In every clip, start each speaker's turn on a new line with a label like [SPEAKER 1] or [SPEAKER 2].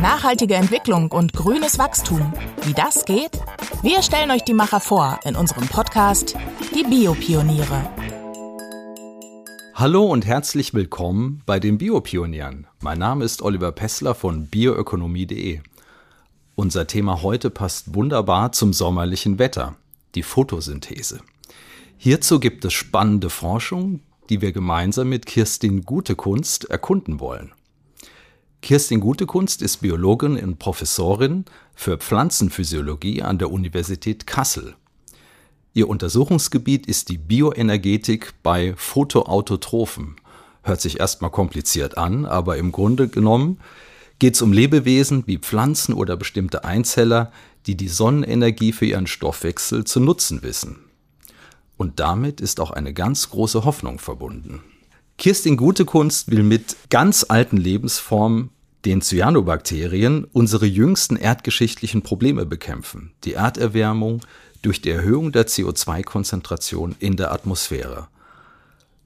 [SPEAKER 1] Nachhaltige Entwicklung und grünes Wachstum. Wie das geht? Wir stellen euch die Macher vor in unserem Podcast Die Biopioniere.
[SPEAKER 2] Hallo und herzlich willkommen bei den Biopionieren. Mein Name ist Oliver Pessler von bioökonomie.de. Unser Thema heute passt wunderbar zum sommerlichen Wetter, die Photosynthese. Hierzu gibt es spannende Forschung, die wir gemeinsam mit Kirstin Gutekunst erkunden wollen. Kirstin Gutekunst ist Biologin und Professorin für Pflanzenphysiologie an der Universität Kassel. Ihr Untersuchungsgebiet ist die Bioenergetik bei Photoautotrophen. Hört sich erstmal kompliziert an, aber im Grunde genommen geht es um Lebewesen wie Pflanzen oder bestimmte Einzeller, die die Sonnenenergie für ihren Stoffwechsel zu nutzen wissen. Und damit ist auch eine ganz große Hoffnung verbunden. Kirstin Gutekunst will mit ganz alten Lebensformen, den Cyanobakterien, unsere jüngsten erdgeschichtlichen Probleme bekämpfen. Die Erderwärmung durch die Erhöhung der CO2-Konzentration in der Atmosphäre.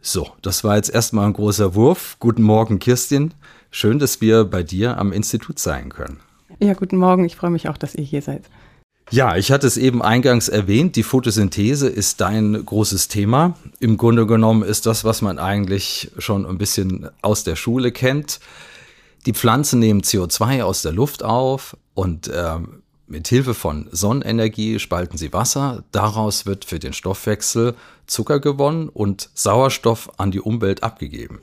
[SPEAKER 2] So, das war jetzt erstmal ein großer Wurf. Guten Morgen, Kirstin. Schön, dass wir bei dir am Institut sein können.
[SPEAKER 3] Ja, guten Morgen. Ich freue mich auch, dass ihr hier seid.
[SPEAKER 2] Ja, ich hatte es eben eingangs erwähnt, die Photosynthese ist dein großes Thema. Im Grunde genommen ist das, was man eigentlich schon ein bisschen aus der Schule kennt. Die Pflanzen nehmen CO2 aus der Luft auf und äh, mit Hilfe von Sonnenenergie spalten sie Wasser. Daraus wird für den Stoffwechsel Zucker gewonnen und Sauerstoff an die Umwelt abgegeben.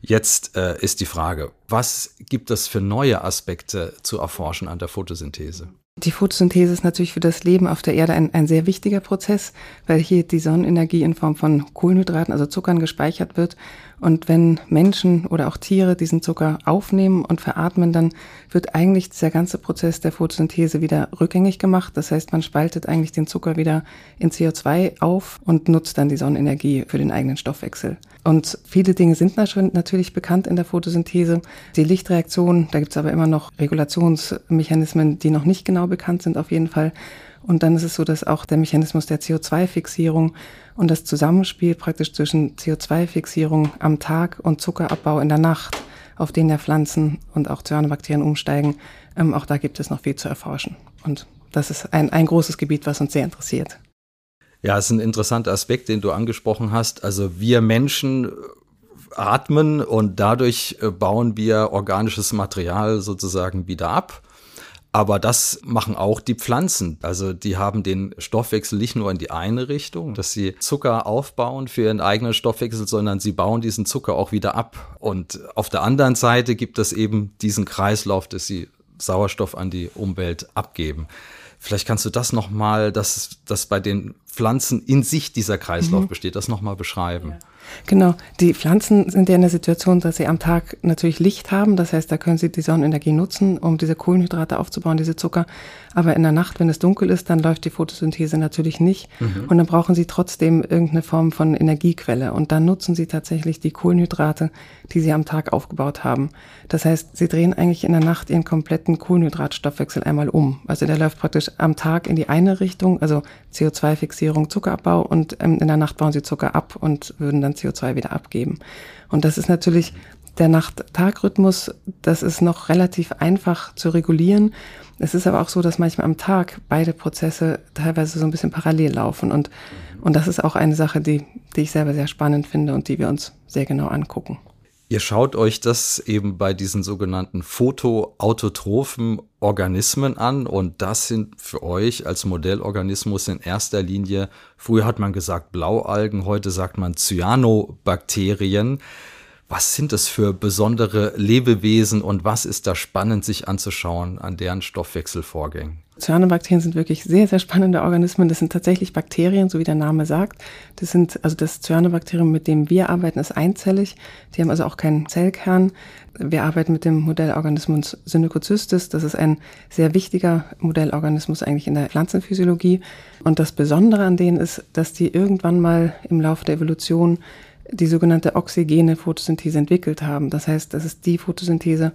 [SPEAKER 2] Jetzt äh, ist die Frage, was gibt es für neue Aspekte zu erforschen an der Photosynthese?
[SPEAKER 3] Die Photosynthese ist natürlich für das Leben auf der Erde ein, ein sehr wichtiger Prozess, weil hier die Sonnenenergie in Form von Kohlenhydraten, also Zuckern, gespeichert wird. Und wenn Menschen oder auch Tiere diesen Zucker aufnehmen und veratmen, dann wird eigentlich dieser ganze Prozess der Photosynthese wieder rückgängig gemacht. Das heißt, man spaltet eigentlich den Zucker wieder in CO2 auf und nutzt dann die Sonnenenergie für den eigenen Stoffwechsel. Und viele Dinge sind natürlich bekannt in der Photosynthese. Die Lichtreaktion, da gibt es aber immer noch Regulationsmechanismen, die noch nicht genau bekannt sind auf jeden Fall. Und dann ist es so, dass auch der Mechanismus der CO2-Fixierung und das Zusammenspiel praktisch zwischen CO2-Fixierung am Tag und Zuckerabbau in der Nacht, auf den ja Pflanzen und auch Cyanobakterien umsteigen, ähm, auch da gibt es noch viel zu erforschen. Und das ist ein, ein großes Gebiet, was uns sehr interessiert.
[SPEAKER 2] Ja, es ist ein interessanter Aspekt, den du angesprochen hast. Also wir Menschen atmen und dadurch äh, bauen wir organisches Material sozusagen wieder ab. Aber das machen auch die Pflanzen. Also die haben den Stoffwechsel nicht nur in die eine Richtung, dass sie Zucker aufbauen für ihren eigenen Stoffwechsel, sondern sie bauen diesen Zucker auch wieder ab. Und auf der anderen Seite gibt es eben diesen Kreislauf, dass sie Sauerstoff an die Umwelt abgeben. Vielleicht kannst du das nochmal, dass, dass bei den Pflanzen in sich dieser Kreislauf mhm. besteht, das nochmal beschreiben. Ja.
[SPEAKER 3] Genau, die Pflanzen sind ja in der Situation, dass sie am Tag natürlich Licht haben. Das heißt, da können sie die Sonnenenergie nutzen, um diese Kohlenhydrate aufzubauen, diese Zucker. Aber in der Nacht, wenn es dunkel ist, dann läuft die Photosynthese natürlich nicht. Mhm. Und dann brauchen sie trotzdem irgendeine Form von Energiequelle. Und dann nutzen sie tatsächlich die Kohlenhydrate, die sie am Tag aufgebaut haben. Das heißt, sie drehen eigentlich in der Nacht ihren kompletten Kohlenhydratstoffwechsel einmal um. Also der läuft praktisch am Tag in die eine Richtung, also CO2-Fixierung, Zuckerabbau. Und ähm, in der Nacht bauen sie Zucker ab und würden dann CO2 wieder abgeben. Und das ist natürlich der Nacht-Tag-Rhythmus, das ist noch relativ einfach zu regulieren. Es ist aber auch so, dass manchmal am Tag beide Prozesse teilweise so ein bisschen parallel laufen. Und, und das ist auch eine Sache, die, die ich selber sehr spannend finde und die wir uns sehr genau angucken.
[SPEAKER 2] Ihr schaut euch das eben bei diesen sogenannten photoautotrophen Organismen an und das sind für euch als Modellorganismus in erster Linie, früher hat man gesagt Blaualgen, heute sagt man Cyanobakterien. Was sind das für besondere Lebewesen und was ist da spannend sich anzuschauen an deren Stoffwechselvorgängen?
[SPEAKER 3] Cyanobakterien sind wirklich sehr, sehr spannende Organismen. Das sind tatsächlich Bakterien, so wie der Name sagt. Das sind, also das Cyanobakterium, mit dem wir arbeiten, ist einzellig. Die haben also auch keinen Zellkern. Wir arbeiten mit dem Modellorganismus Synecocystis. Das ist ein sehr wichtiger Modellorganismus eigentlich in der Pflanzenphysiologie. Und das Besondere an denen ist, dass die irgendwann mal im Laufe der Evolution die sogenannte oxygene Photosynthese entwickelt haben. Das heißt, das ist die Photosynthese,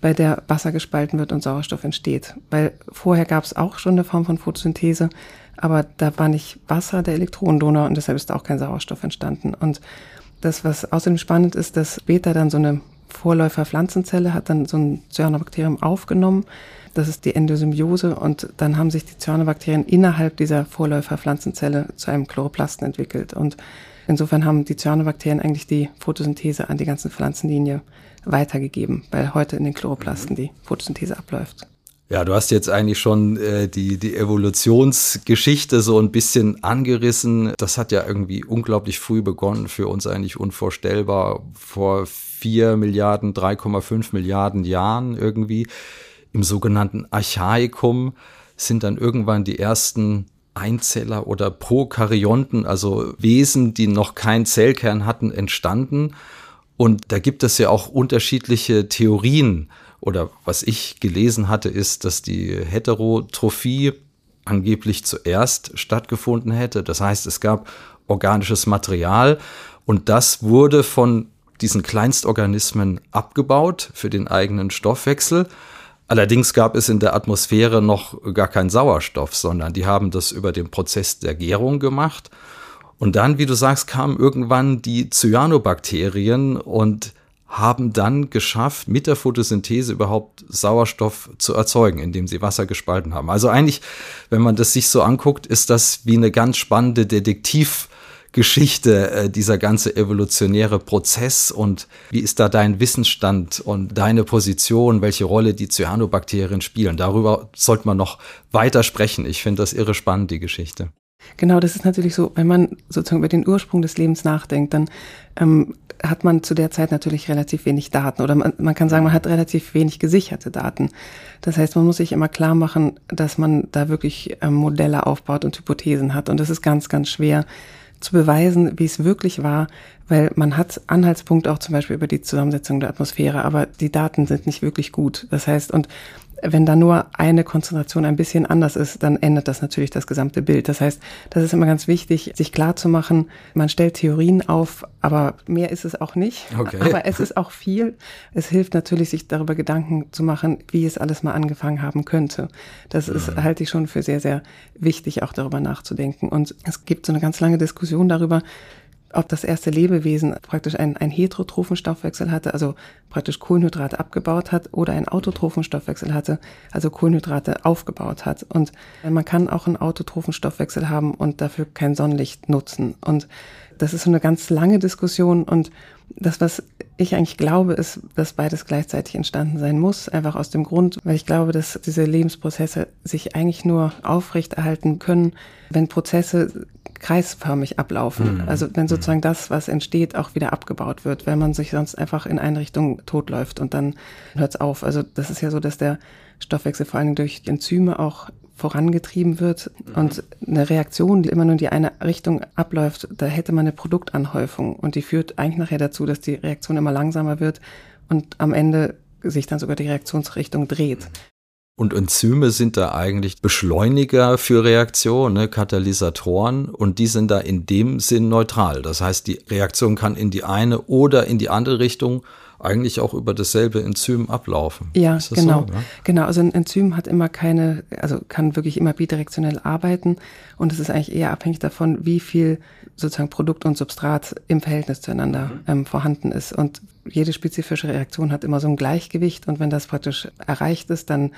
[SPEAKER 3] bei der Wasser gespalten wird und Sauerstoff entsteht. Weil vorher gab es auch schon eine Form von Photosynthese, aber da war nicht Wasser der Elektronendonor und deshalb ist auch kein Sauerstoff entstanden. Und das, was außerdem spannend ist, dass später dann so eine Vorläufer-Pflanzenzelle hat dann so ein Cyanobakterium aufgenommen. Das ist die Endosymbiose und dann haben sich die Cyanobakterien innerhalb dieser Vorläufer-Pflanzenzelle zu einem Chloroplasten entwickelt. Und insofern haben die Cyanobakterien eigentlich die Photosynthese an die ganze Pflanzenlinie weitergegeben, weil heute in den Chloroplasten die Photosynthese abläuft.
[SPEAKER 2] Ja, du hast jetzt eigentlich schon äh, die, die Evolutionsgeschichte so ein bisschen angerissen. Das hat ja irgendwie unglaublich früh begonnen, für uns eigentlich unvorstellbar. Vor vier Milliarden, 3,5 Milliarden Jahren irgendwie. Im sogenannten Archaikum sind dann irgendwann die ersten Einzeller oder Prokaryonten, also Wesen, die noch keinen Zellkern hatten, entstanden. Und da gibt es ja auch unterschiedliche Theorien oder was ich gelesen hatte, ist, dass die Heterotrophie angeblich zuerst stattgefunden hätte. Das heißt, es gab organisches Material und das wurde von diesen Kleinstorganismen abgebaut für den eigenen Stoffwechsel. Allerdings gab es in der Atmosphäre noch gar keinen Sauerstoff, sondern die haben das über den Prozess der Gärung gemacht. Und dann, wie du sagst, kamen irgendwann die Cyanobakterien und haben dann geschafft, mit der Photosynthese überhaupt Sauerstoff zu erzeugen, indem sie Wasser gespalten haben. Also eigentlich, wenn man das sich so anguckt, ist das wie eine ganz spannende Detektivgeschichte, äh, dieser ganze evolutionäre Prozess und wie ist da dein Wissensstand und deine Position, welche Rolle die Cyanobakterien spielen. Darüber sollte man noch weiter sprechen. Ich finde das irre spannend, die Geschichte.
[SPEAKER 3] Genau, das ist natürlich so, wenn man sozusagen über den Ursprung des Lebens nachdenkt, dann ähm, hat man zu der Zeit natürlich relativ wenig Daten oder man, man kann sagen, man hat relativ wenig gesicherte Daten. Das heißt, man muss sich immer klar machen, dass man da wirklich ähm, Modelle aufbaut und Hypothesen hat. Und das ist ganz, ganz schwer zu beweisen, wie es wirklich war, weil man hat Anhaltspunkte auch zum Beispiel über die Zusammensetzung der Atmosphäre, aber die Daten sind nicht wirklich gut. Das heißt, und wenn da nur eine Konzentration ein bisschen anders ist, dann ändert das natürlich das gesamte Bild. Das heißt, das ist immer ganz wichtig, sich klar zu machen, man stellt Theorien auf, aber mehr ist es auch nicht. Okay. Aber es ist auch viel. Es hilft natürlich, sich darüber Gedanken zu machen, wie es alles mal angefangen haben könnte. Das ist, mhm. halte ich schon für sehr, sehr wichtig, auch darüber nachzudenken. Und es gibt so eine ganz lange Diskussion darüber, ob das erste Lebewesen praktisch einen, einen heterotrophen Stoffwechsel hatte, also praktisch Kohlenhydrate abgebaut hat, oder einen autotrophen Stoffwechsel hatte, also Kohlenhydrate aufgebaut hat. Und man kann auch einen autotrophen Stoffwechsel haben und dafür kein Sonnenlicht nutzen. Und das ist so eine ganz lange Diskussion und das, was ich eigentlich glaube, ist, dass beides gleichzeitig entstanden sein muss, einfach aus dem Grund, weil ich glaube, dass diese Lebensprozesse sich eigentlich nur aufrechterhalten können, wenn Prozesse kreisförmig ablaufen. Mhm. Also wenn mhm. sozusagen das, was entsteht, auch wieder abgebaut wird, weil man sich sonst einfach in eine Richtung totläuft und dann hört es auf. Also das ist ja so, dass der Stoffwechsel vor allem durch Enzyme auch vorangetrieben wird mhm. und eine Reaktion, die immer nur in die eine Richtung abläuft, da hätte man eine Produktanhäufung und die führt eigentlich nachher dazu, dass die Reaktion immer langsamer wird und am Ende sich dann sogar die Reaktionsrichtung dreht.
[SPEAKER 2] Und Enzyme sind da eigentlich Beschleuniger für Reaktionen, ne, Katalysatoren, und die sind da in dem Sinn neutral. Das heißt, die Reaktion kann in die eine oder in die andere Richtung eigentlich auch über dasselbe Enzym ablaufen.
[SPEAKER 3] Ja, genau. So, ja? Genau, also ein Enzym hat immer keine, also kann wirklich immer bidirektionell arbeiten und es ist eigentlich eher abhängig davon, wie viel sozusagen Produkt und Substrat im Verhältnis zueinander mhm. ähm, vorhanden ist. Und jede spezifische Reaktion hat immer so ein Gleichgewicht und wenn das praktisch erreicht ist, dann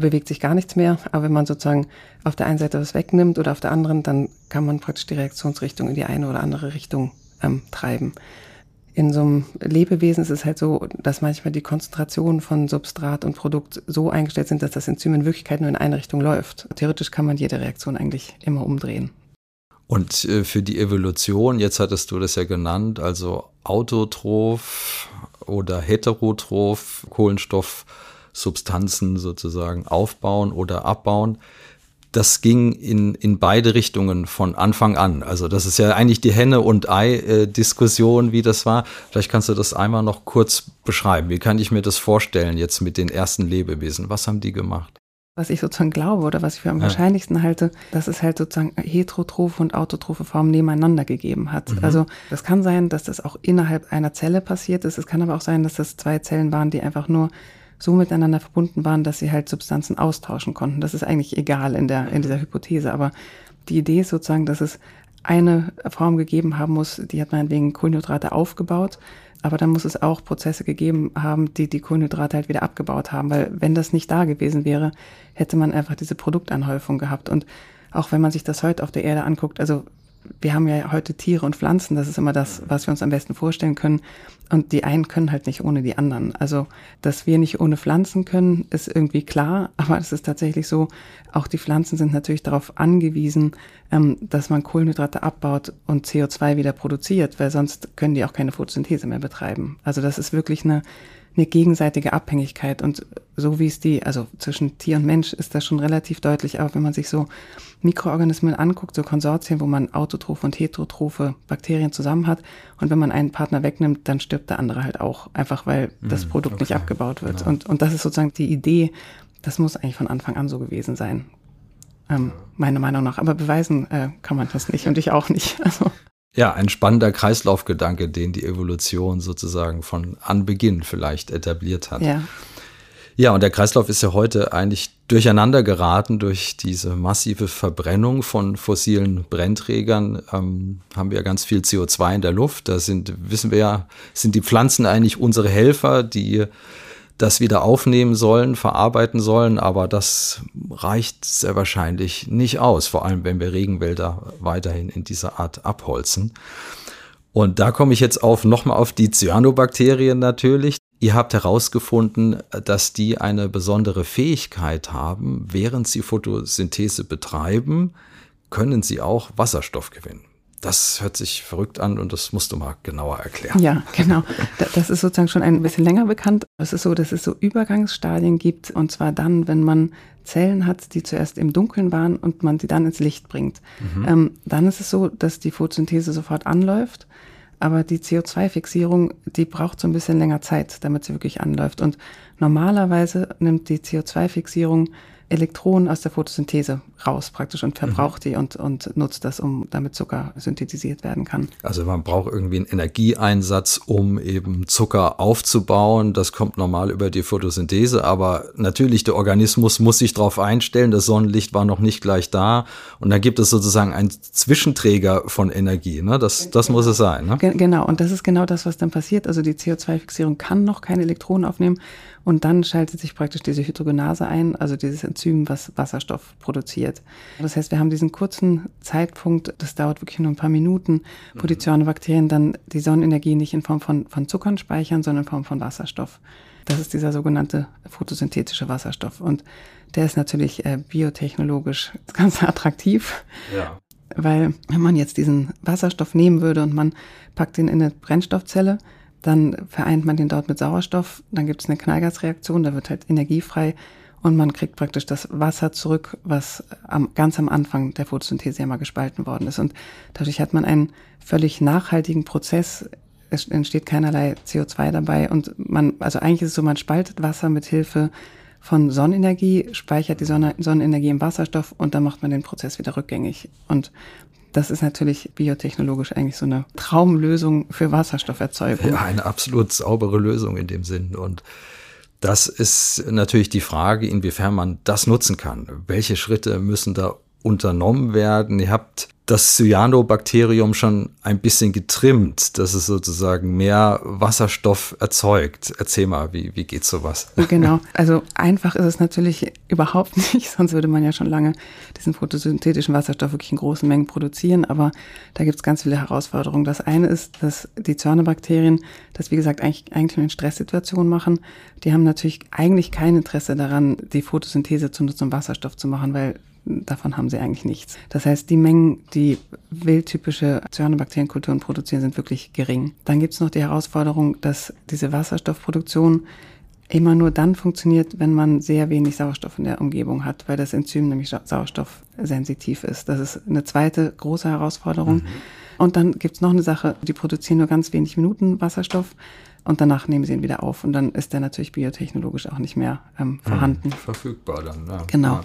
[SPEAKER 3] bewegt sich gar nichts mehr. Aber wenn man sozusagen auf der einen Seite was wegnimmt oder auf der anderen, dann kann man praktisch die Reaktionsrichtung in die eine oder andere Richtung ähm, treiben. In so einem Lebewesen ist es halt so, dass manchmal die Konzentration von Substrat und Produkt so eingestellt sind, dass das Enzym in Wirklichkeit nur in eine Richtung läuft. Theoretisch kann man jede Reaktion eigentlich immer umdrehen.
[SPEAKER 2] Und äh, für die Evolution, jetzt hattest du das ja genannt, also autotroph oder heterotroph, Kohlenstoff, Substanzen sozusagen aufbauen oder abbauen. Das ging in, in beide Richtungen von Anfang an. Also das ist ja eigentlich die Henne- und Ei-Diskussion, wie das war. Vielleicht kannst du das einmal noch kurz beschreiben. Wie kann ich mir das vorstellen jetzt mit den ersten Lebewesen? Was haben die gemacht?
[SPEAKER 3] was ich sozusagen glaube oder was ich für am ja. wahrscheinlichsten halte, dass es halt sozusagen heterotrophe und autotrophe Formen nebeneinander gegeben hat. Mhm. Also das kann sein, dass das auch innerhalb einer Zelle passiert ist. Es kann aber auch sein, dass das zwei Zellen waren, die einfach nur so miteinander verbunden waren, dass sie halt Substanzen austauschen konnten. Das ist eigentlich egal in der, in dieser Hypothese, aber die Idee ist sozusagen, dass es eine Form gegeben haben muss, die hat meinetwegen Kohlenhydrate aufgebaut aber dann muss es auch Prozesse gegeben haben, die die Kohlenhydrate halt wieder abgebaut haben, weil wenn das nicht da gewesen wäre, hätte man einfach diese Produktanhäufung gehabt. Und auch wenn man sich das heute auf der Erde anguckt, also wir haben ja heute Tiere und Pflanzen, das ist immer das, was wir uns am besten vorstellen können. Und die einen können halt nicht ohne die anderen. Also, dass wir nicht ohne Pflanzen können, ist irgendwie klar, aber es ist tatsächlich so, auch die Pflanzen sind natürlich darauf angewiesen, ähm, dass man Kohlenhydrate abbaut und CO2 wieder produziert, weil sonst können die auch keine Photosynthese mehr betreiben. Also das ist wirklich eine eine gegenseitige Abhängigkeit. Und so wie es die, also zwischen Tier und Mensch ist das schon relativ deutlich, aber wenn man sich so Mikroorganismen anguckt, so Konsortien, wo man autotrophe und heterotrophe Bakterien zusammen hat, und wenn man einen Partner wegnimmt, dann stirbt der andere halt auch, einfach weil das hm, Produkt okay. nicht abgebaut wird. Genau. Und, und das ist sozusagen die Idee, das muss eigentlich von Anfang an so gewesen sein. Ähm, meiner Meinung nach. Aber beweisen äh, kann man das nicht und ich auch nicht. Also.
[SPEAKER 2] Ja, ein spannender Kreislaufgedanke, den die Evolution sozusagen von Anbeginn vielleicht etabliert hat. Ja. Ja, und der Kreislauf ist ja heute eigentlich durcheinander geraten durch diese massive Verbrennung von fossilen Brennträgern. Ähm, haben wir ja ganz viel CO2 in der Luft. Da sind, wissen wir ja, sind die Pflanzen eigentlich unsere Helfer, die das wieder aufnehmen sollen, verarbeiten sollen, aber das reicht sehr wahrscheinlich nicht aus, vor allem wenn wir Regenwälder weiterhin in dieser Art abholzen. Und da komme ich jetzt auf nochmal auf die Cyanobakterien natürlich. Ihr habt herausgefunden, dass die eine besondere Fähigkeit haben. Während sie Photosynthese betreiben, können sie auch Wasserstoff gewinnen. Das hört sich verrückt an und das musst du mal genauer erklären.
[SPEAKER 3] Ja, genau. Das ist sozusagen schon ein bisschen länger bekannt. Es ist so, dass es so Übergangsstadien gibt und zwar dann, wenn man Zellen hat, die zuerst im Dunkeln waren und man sie dann ins Licht bringt. Mhm. Ähm, dann ist es so, dass die Photosynthese sofort anläuft, aber die CO2-Fixierung, die braucht so ein bisschen länger Zeit, damit sie wirklich anläuft. Und normalerweise nimmt die CO2-Fixierung Elektronen aus der Photosynthese raus praktisch und verbraucht mhm. die und, und nutzt das, um damit Zucker synthetisiert werden kann.
[SPEAKER 2] Also man braucht irgendwie einen Energieeinsatz, um eben Zucker aufzubauen. Das kommt normal über die Photosynthese, aber natürlich der Organismus muss sich darauf einstellen. Das Sonnenlicht war noch nicht gleich da und dann gibt es sozusagen einen Zwischenträger von Energie. Ne? Das, das muss es sein. Ne?
[SPEAKER 3] Genau, und das ist genau das, was dann passiert. Also die CO2-Fixierung kann noch keine Elektronen aufnehmen und dann schaltet sich praktisch diese Hydrogenase ein, also dieses Enzym, was Wasserstoff produziert. Das heißt, wir haben diesen kurzen Zeitpunkt, das dauert wirklich nur ein paar Minuten, wo die mhm. Cyanobakterien dann die Sonnenenergie nicht in Form von, von Zuckern speichern, sondern in Form von Wasserstoff. Das ist dieser sogenannte photosynthetische Wasserstoff. Und der ist natürlich äh, biotechnologisch ganz attraktiv. Ja. Weil wenn man jetzt diesen Wasserstoff nehmen würde und man packt ihn in eine Brennstoffzelle, dann vereint man den dort mit Sauerstoff, dann gibt es eine Knallgasreaktion, da wird halt Energie frei und man kriegt praktisch das Wasser zurück, was am, ganz am Anfang der Photosynthese ja mal gespalten worden ist. Und dadurch hat man einen völlig nachhaltigen Prozess. Es entsteht keinerlei CO2 dabei und man, also eigentlich ist es so, man spaltet Wasser mit Hilfe von Sonnenenergie, speichert die Sonne, Sonnenenergie im Wasserstoff und dann macht man den Prozess wieder rückgängig. Und das ist natürlich biotechnologisch eigentlich so eine Traumlösung für Wasserstofferzeugung.
[SPEAKER 2] Ja, eine absolut saubere Lösung in dem Sinn. Und das ist natürlich die Frage, inwiefern man das nutzen kann. Welche Schritte müssen da unternommen werden? Ihr habt das Cyanobakterium schon ein bisschen getrimmt, dass es sozusagen mehr Wasserstoff erzeugt. Erzähl mal, wie, wie geht sowas?
[SPEAKER 3] Genau, also einfach ist es natürlich überhaupt nicht, sonst würde man ja schon lange diesen photosynthetischen Wasserstoff wirklich in großen Mengen produzieren, aber da gibt es ganz viele Herausforderungen. Das eine ist, dass die Cyanobakterien das, wie gesagt, eigentlich, eigentlich in Stresssituationen machen. Die haben natürlich eigentlich kein Interesse daran, die Photosynthese zu nutzen, um Wasserstoff zu machen, weil davon haben sie eigentlich nichts. Das heißt, die Mengen, die wildtypische Cyanobakterienkulturen produzieren, sind wirklich gering. Dann gibt es noch die Herausforderung, dass diese Wasserstoffproduktion immer nur dann funktioniert, wenn man sehr wenig Sauerstoff in der Umgebung hat, weil das Enzym nämlich sauerstoffsensitiv ist. Das ist eine zweite große Herausforderung. Mhm. Und dann gibt es noch eine Sache, die produzieren nur ganz wenig Minuten Wasserstoff und danach nehmen sie ihn wieder auf und dann ist der natürlich biotechnologisch auch nicht mehr ähm, mhm. vorhanden.
[SPEAKER 2] Verfügbar dann, ja.
[SPEAKER 3] Genau. Ja.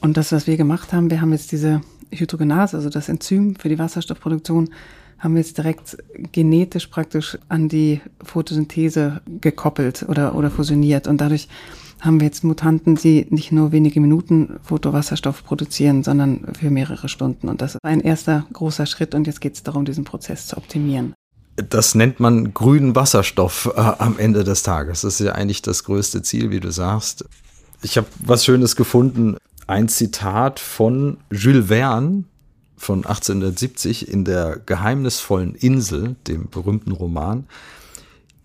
[SPEAKER 3] Und das, was wir gemacht haben, wir haben jetzt diese Hydrogenase, also das Enzym für die Wasserstoffproduktion, haben wir jetzt direkt genetisch praktisch an die Photosynthese gekoppelt oder, oder fusioniert. Und dadurch haben wir jetzt Mutanten, die nicht nur wenige Minuten Photowasserstoff produzieren, sondern für mehrere Stunden. Und das ist ein erster großer Schritt. Und jetzt geht es darum, diesen Prozess zu optimieren.
[SPEAKER 2] Das nennt man grünen Wasserstoff äh, am Ende des Tages. Das ist ja eigentlich das größte Ziel, wie du sagst. Ich habe was Schönes gefunden. Ein Zitat von Jules Verne von 1870 in der geheimnisvollen Insel, dem berühmten Roman.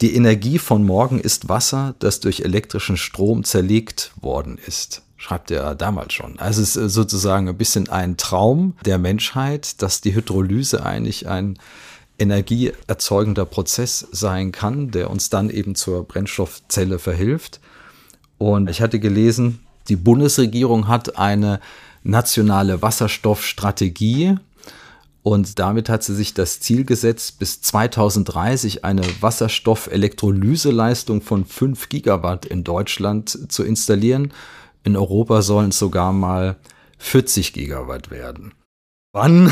[SPEAKER 2] Die Energie von morgen ist Wasser, das durch elektrischen Strom zerlegt worden ist schreibt er damals schon. Also es ist sozusagen ein bisschen ein Traum der Menschheit, dass die Hydrolyse eigentlich ein energieerzeugender Prozess sein kann, der uns dann eben zur Brennstoffzelle verhilft. Und ich hatte gelesen, die Bundesregierung hat eine nationale Wasserstoffstrategie und damit hat sie sich das Ziel gesetzt, bis 2030 eine Wasserstoffelektrolyseleistung von 5 Gigawatt in Deutschland zu installieren. In Europa sollen es sogar mal 40 Gigawatt werden. Wann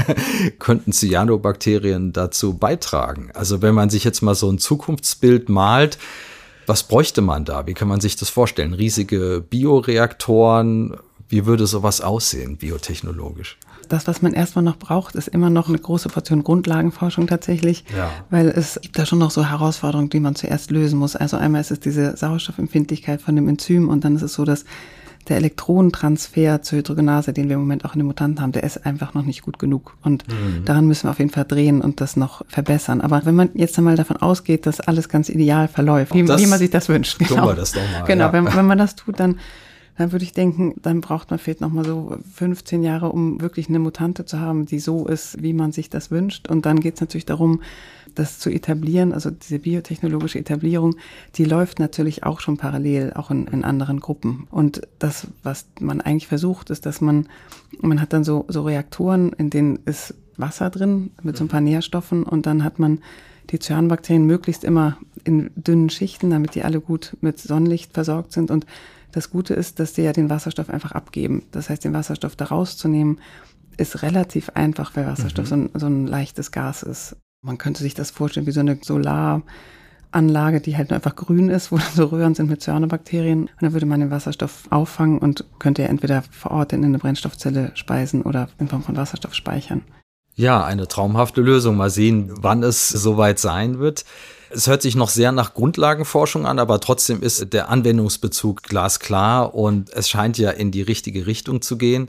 [SPEAKER 2] könnten Cyanobakterien dazu beitragen? Also wenn man sich jetzt mal so ein Zukunftsbild malt, was bräuchte man da? Wie kann man sich das vorstellen? Riesige Bioreaktoren? Wie würde sowas aussehen, biotechnologisch?
[SPEAKER 3] Das, was man erstmal noch braucht, ist immer noch eine große Portion Grundlagenforschung tatsächlich, ja. weil es gibt da schon noch so Herausforderungen, die man zuerst lösen muss. Also einmal ist es diese Sauerstoffempfindlichkeit von dem Enzym und dann ist es so, dass der Elektronentransfer zur Hydrogenase, den wir im Moment auch in den Mutanten haben, der ist einfach noch nicht gut genug. Und mhm. daran müssen wir auf jeden Fall drehen und das noch verbessern. Aber wenn man jetzt einmal davon ausgeht, dass alles ganz ideal verläuft, wie, wie man sich das wünscht.
[SPEAKER 2] Genau, das mal,
[SPEAKER 3] genau ja. wenn, wenn man das tut, dann dann würde ich denken, dann braucht man vielleicht nochmal so 15 Jahre, um wirklich eine Mutante zu haben, die so ist, wie man sich das wünscht. Und dann geht es natürlich darum, das zu etablieren, also diese biotechnologische Etablierung, die läuft natürlich auch schon parallel, auch in, in anderen Gruppen. Und das, was man eigentlich versucht, ist, dass man, man hat dann so, so Reaktoren, in denen ist Wasser drin mit so ein paar Nährstoffen und dann hat man die Cyanobakterien möglichst immer in dünnen Schichten, damit die alle gut mit Sonnenlicht versorgt sind und das Gute ist, dass sie ja den Wasserstoff einfach abgeben. Das heißt, den Wasserstoff da rauszunehmen, ist relativ einfach, weil Wasserstoff mhm. so, ein, so ein leichtes Gas ist. Man könnte sich das vorstellen wie so eine Solaranlage, die halt nur einfach grün ist, wo so Röhren sind mit Cyanobakterien. Und dann würde man den Wasserstoff auffangen und könnte ja entweder vor Ort in eine Brennstoffzelle speisen oder in Form von Wasserstoff speichern.
[SPEAKER 2] Ja, eine traumhafte Lösung. Mal sehen, wann es soweit sein wird. Es hört sich noch sehr nach Grundlagenforschung an, aber trotzdem ist der Anwendungsbezug glasklar und es scheint ja in die richtige Richtung zu gehen.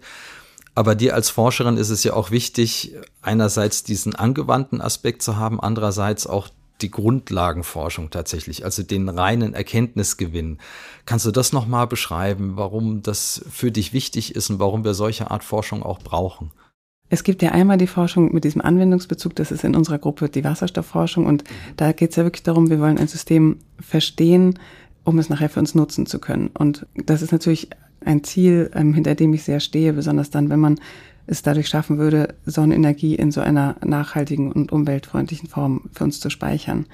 [SPEAKER 2] Aber dir als Forscherin ist es ja auch wichtig, einerseits diesen angewandten Aspekt zu haben, andererseits auch die Grundlagenforschung tatsächlich, also den reinen Erkenntnisgewinn. Kannst du das nochmal beschreiben, warum das für dich wichtig ist und warum wir solche Art Forschung auch brauchen?
[SPEAKER 3] Es gibt ja einmal die Forschung mit diesem Anwendungsbezug, das ist in unserer Gruppe die Wasserstoffforschung und da geht es ja wirklich darum, wir wollen ein System verstehen, um es nachher für uns nutzen zu können. Und das ist natürlich ein Ziel, ähm, hinter dem ich sehr stehe, besonders dann, wenn man es dadurch schaffen würde, Sonnenenergie in so einer nachhaltigen und umweltfreundlichen Form für uns zu speichern.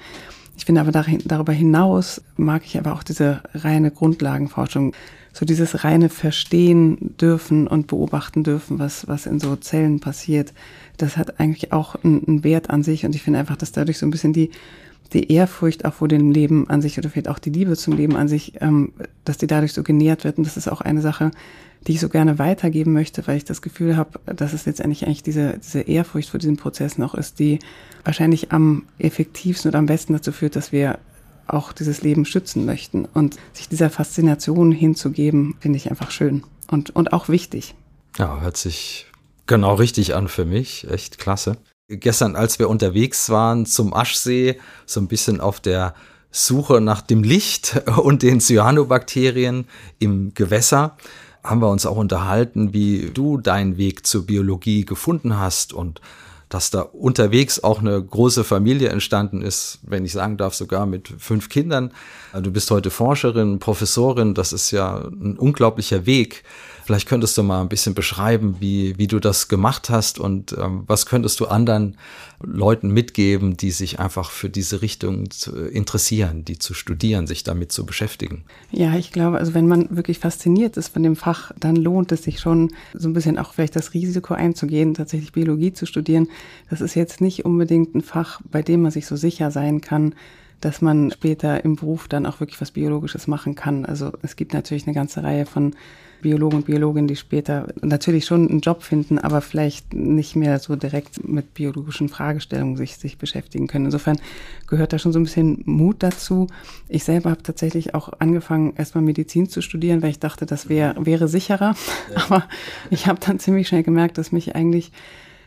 [SPEAKER 3] Ich finde aber darüber hinaus mag ich aber auch diese reine Grundlagenforschung so dieses reine Verstehen dürfen und beobachten dürfen, was, was in so Zellen passiert, das hat eigentlich auch einen, einen Wert an sich. Und ich finde einfach, dass dadurch so ein bisschen die, die Ehrfurcht auch vor dem Leben an sich oder vielleicht auch die Liebe zum Leben an sich, ähm, dass die dadurch so genährt wird. Und das ist auch eine Sache, die ich so gerne weitergeben möchte, weil ich das Gefühl habe, dass es letztendlich eigentlich diese, diese Ehrfurcht vor diesen Prozessen auch ist, die wahrscheinlich am effektivsten und am besten dazu führt, dass wir auch dieses Leben schützen möchten. Und sich dieser Faszination hinzugeben, finde ich einfach schön und, und auch wichtig.
[SPEAKER 2] Ja, hört sich genau richtig an für mich. Echt klasse. Gestern, als wir unterwegs waren zum Aschsee, so ein bisschen auf der Suche nach dem Licht und den Cyanobakterien im Gewässer, haben wir uns auch unterhalten, wie du deinen Weg zur Biologie gefunden hast und dass da unterwegs auch eine große Familie entstanden ist, wenn ich sagen darf, sogar mit fünf Kindern. Du bist heute Forscherin, Professorin, das ist ja ein unglaublicher Weg. Vielleicht könntest du mal ein bisschen beschreiben, wie, wie du das gemacht hast und ähm, was könntest du anderen Leuten mitgeben, die sich einfach für diese Richtung interessieren, die zu studieren, sich damit zu beschäftigen.
[SPEAKER 3] Ja, ich glaube, also wenn man wirklich fasziniert ist von dem Fach, dann lohnt es sich schon so ein bisschen auch vielleicht das Risiko einzugehen, tatsächlich Biologie zu studieren. Das ist jetzt nicht unbedingt ein Fach, bei dem man sich so sicher sein kann, dass man später im Beruf dann auch wirklich was Biologisches machen kann. Also es gibt natürlich eine ganze Reihe von Biologen und Biologinnen, die später natürlich schon einen Job finden, aber vielleicht nicht mehr so direkt mit biologischen Fragestellungen sich, sich beschäftigen können. Insofern gehört da schon so ein bisschen Mut dazu. Ich selber habe tatsächlich auch angefangen, erstmal Medizin zu studieren, weil ich dachte, das wär, wäre sicherer. Ja. Aber ich habe dann ziemlich schnell gemerkt, dass mich eigentlich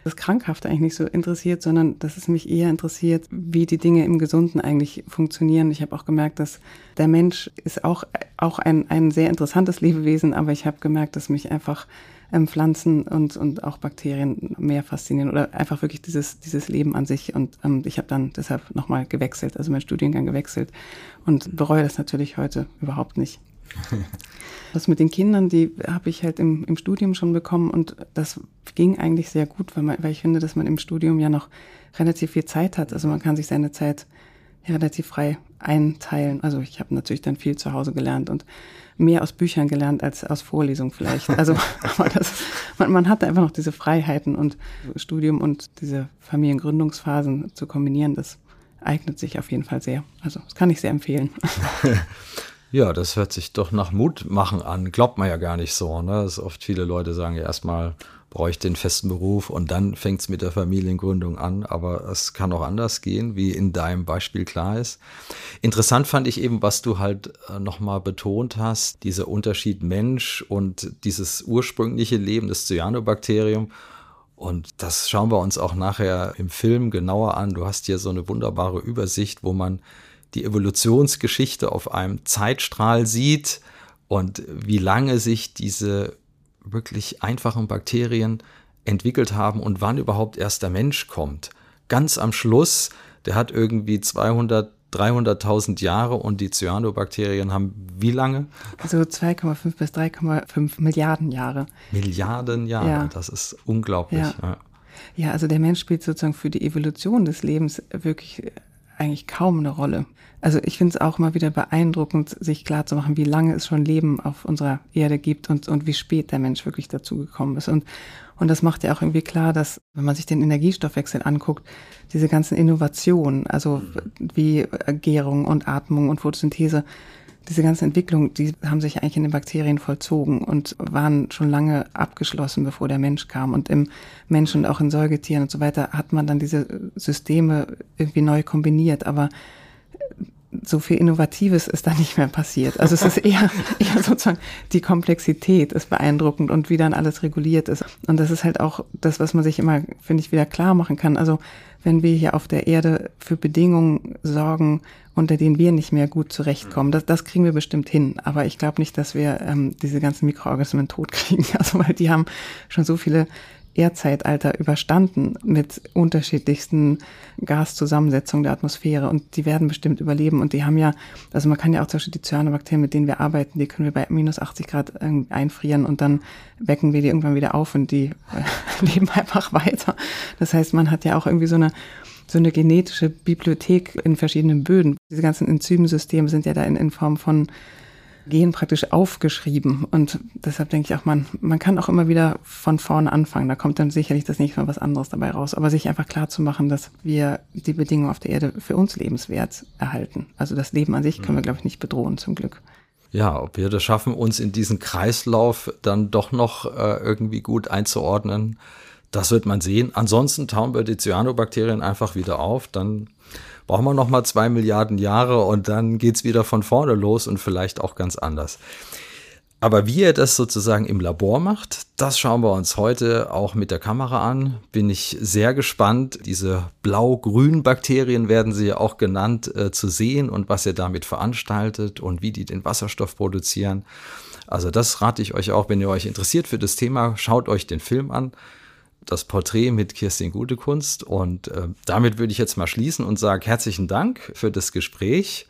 [SPEAKER 3] das Krankhafte eigentlich nicht so interessiert, sondern dass es mich eher interessiert, wie die Dinge im Gesunden eigentlich funktionieren. Ich habe auch gemerkt, dass der Mensch ist auch, auch ein, ein sehr interessantes Lebewesen, aber ich habe gemerkt, dass mich einfach ähm, Pflanzen und, und auch Bakterien mehr faszinieren oder einfach wirklich dieses, dieses Leben an sich. Und ähm, ich habe dann deshalb nochmal gewechselt, also meinen Studiengang gewechselt und bereue das natürlich heute überhaupt nicht. Das mit den Kindern, die habe ich halt im, im Studium schon bekommen und das ging eigentlich sehr gut, weil, man, weil ich finde, dass man im Studium ja noch relativ viel Zeit hat. Also man kann sich seine Zeit relativ frei einteilen. Also ich habe natürlich dann viel zu Hause gelernt und mehr aus Büchern gelernt als aus Vorlesungen vielleicht. Also aber das, man, man hatte einfach noch diese Freiheiten und Studium und diese Familiengründungsphasen zu kombinieren, das eignet sich auf jeden Fall sehr. Also das kann ich sehr empfehlen.
[SPEAKER 2] Ja, das hört sich doch nach Mut machen an. Glaubt man ja gar nicht so. Ne? Dass oft viele Leute sagen, ja, erstmal brauche ich den festen Beruf und dann fängt es mit der Familiengründung an. Aber es kann auch anders gehen, wie in deinem Beispiel klar ist. Interessant fand ich eben, was du halt äh, nochmal betont hast, dieser Unterschied Mensch und dieses ursprüngliche Leben des Cyanobakterium. Und das schauen wir uns auch nachher im Film genauer an. Du hast hier so eine wunderbare Übersicht, wo man die Evolutionsgeschichte auf einem Zeitstrahl sieht und wie lange sich diese wirklich einfachen Bakterien entwickelt haben und wann überhaupt erst der Mensch kommt. Ganz am Schluss, der hat irgendwie 200, 300.000 Jahre und die Cyanobakterien haben wie lange?
[SPEAKER 3] So 2,5 bis 3,5 Milliarden Jahre.
[SPEAKER 2] Milliarden Jahre, ja. das ist unglaublich.
[SPEAKER 3] Ja. Ja. ja, also der Mensch spielt sozusagen für die Evolution des Lebens wirklich eigentlich kaum eine Rolle. Also ich finde es auch mal wieder beeindruckend, sich klar zu machen, wie lange es schon Leben auf unserer Erde gibt und, und wie spät der Mensch wirklich dazu gekommen ist. Und, und das macht ja auch irgendwie klar, dass, wenn man sich den Energiestoffwechsel anguckt, diese ganzen Innovationen, also wie Gärung und Atmung und Photosynthese, diese ganzen Entwicklungen, die haben sich eigentlich in den Bakterien vollzogen und waren schon lange abgeschlossen, bevor der Mensch kam. Und im Menschen und auch in Säugetieren und so weiter hat man dann diese Systeme irgendwie neu kombiniert. Aber so viel Innovatives ist da nicht mehr passiert. Also es ist eher, eher sozusagen die Komplexität ist beeindruckend und wie dann alles reguliert ist. Und das ist halt auch das, was man sich immer, finde ich, wieder klar machen kann. Also wenn wir hier auf der Erde für Bedingungen sorgen, unter denen wir nicht mehr gut zurechtkommen, das, das kriegen wir bestimmt hin. Aber ich glaube nicht, dass wir ähm, diese ganzen Mikroorganismen tot kriegen. Also weil die haben schon so viele Erdzeitalter überstanden mit unterschiedlichsten Gaszusammensetzungen der Atmosphäre und die werden bestimmt überleben und die haben ja, also man kann ja auch zum Beispiel die Cyanobakterien, mit denen wir arbeiten, die können wir bei minus 80 Grad einfrieren und dann wecken wir die irgendwann wieder auf und die äh, leben einfach weiter. Das heißt, man hat ja auch irgendwie so eine so eine genetische Bibliothek in verschiedenen Böden. Diese ganzen Enzymsysteme sind ja da in, in Form von Gehen praktisch aufgeschrieben. Und deshalb denke ich auch, man, man kann auch immer wieder von vorne anfangen. Da kommt dann sicherlich das nächste Mal was anderes dabei raus. Aber sich einfach klar zu machen, dass wir die Bedingungen auf der Erde für uns lebenswert erhalten. Also das Leben an sich können wir, glaube ich, nicht bedrohen, zum Glück.
[SPEAKER 2] Ja, ob wir das schaffen, uns in diesen Kreislauf dann doch noch äh, irgendwie gut einzuordnen, das wird man sehen. Ansonsten tauen wir die Cyanobakterien einfach wieder auf, dann brauchen wir noch mal zwei Milliarden Jahre und dann geht's wieder von vorne los und vielleicht auch ganz anders. Aber wie er das sozusagen im Labor macht, das schauen wir uns heute auch mit der Kamera an. Bin ich sehr gespannt. Diese blau-grünen Bakterien werden sie ja auch genannt, äh, zu sehen und was er damit veranstaltet und wie die den Wasserstoff produzieren. Also das rate ich euch auch, wenn ihr euch interessiert für das Thema, schaut euch den Film an das Porträt mit Kirstin Gutekunst. Und äh, damit würde ich jetzt mal schließen und sage herzlichen Dank für das Gespräch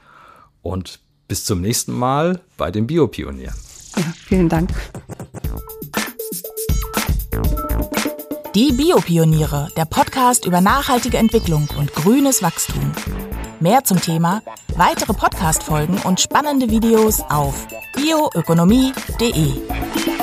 [SPEAKER 2] und bis zum nächsten Mal bei den Biopionieren.
[SPEAKER 3] Ja, vielen Dank.
[SPEAKER 1] Die Biopioniere, der Podcast über nachhaltige Entwicklung und grünes Wachstum. Mehr zum Thema, weitere Podcast-Folgen und spannende Videos auf bioökonomie.de.